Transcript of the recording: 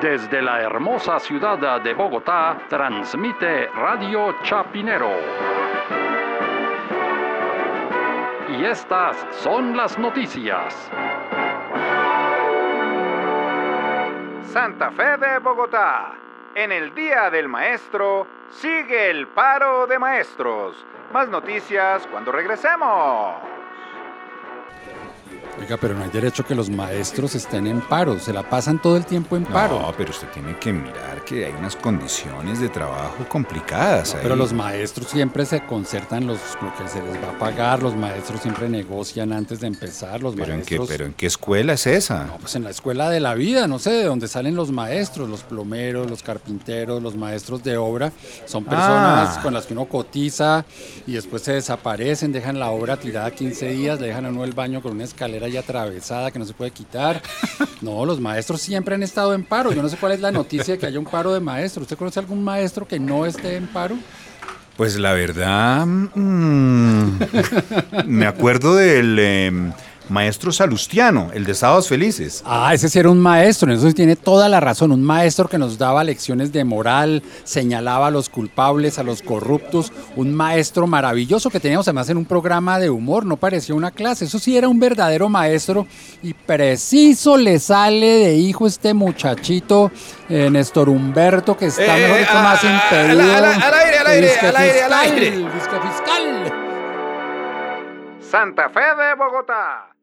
Desde la hermosa ciudad de Bogotá, transmite Radio Chapinero. Y estas son las noticias. Santa Fe de Bogotá. En el Día del Maestro, sigue el paro de maestros. Más noticias cuando regresemos. Oiga, pero no hay derecho que los maestros estén en paro, se la pasan todo el tiempo en paro. No, pero usted tiene que mirar que hay unas condiciones de trabajo complicadas ahí. Pero los maestros siempre se concertan los, lo que se les va a pagar, los maestros siempre negocian antes de empezar, los ¿Pero maestros... En qué, ¿Pero en qué escuela es esa? No, pues en la escuela de la vida, no sé, de dónde salen los maestros, los plomeros, los carpinteros, los maestros de obra. Son personas Ah. con las que uno cotiza y después se desaparecen, dejan la obra tirada 15 días, le dejan a uno el baño con una escalera ya atravesada que no se puede quitar. No, los maestros siempre han estado en paro. Yo no sé cuál es la noticia de que haya un paro de maestros. ¿Usted conoce algún maestro que no esté en paro? Pues la verdad, mm, me acuerdo del em, maestro Salustiano, el de Sábados Felices. Ah, ese sí era un maestro, eso sí tiene toda la razón, un maestro que nos daba lecciones de moral, señalaba a los culpables, a los corruptos, un maestro maravilloso que teníamos además en un programa de humor, no parecía una clase, eso sí era un verdadero maestro y preciso le sale de hijo este muchachito eh, Néstor Humberto que está Eh, mejor dicho más impedido. al- al- al aire, al aire, al aire, al fiscal, aire. fiscal. Santa Fe de Bogotá.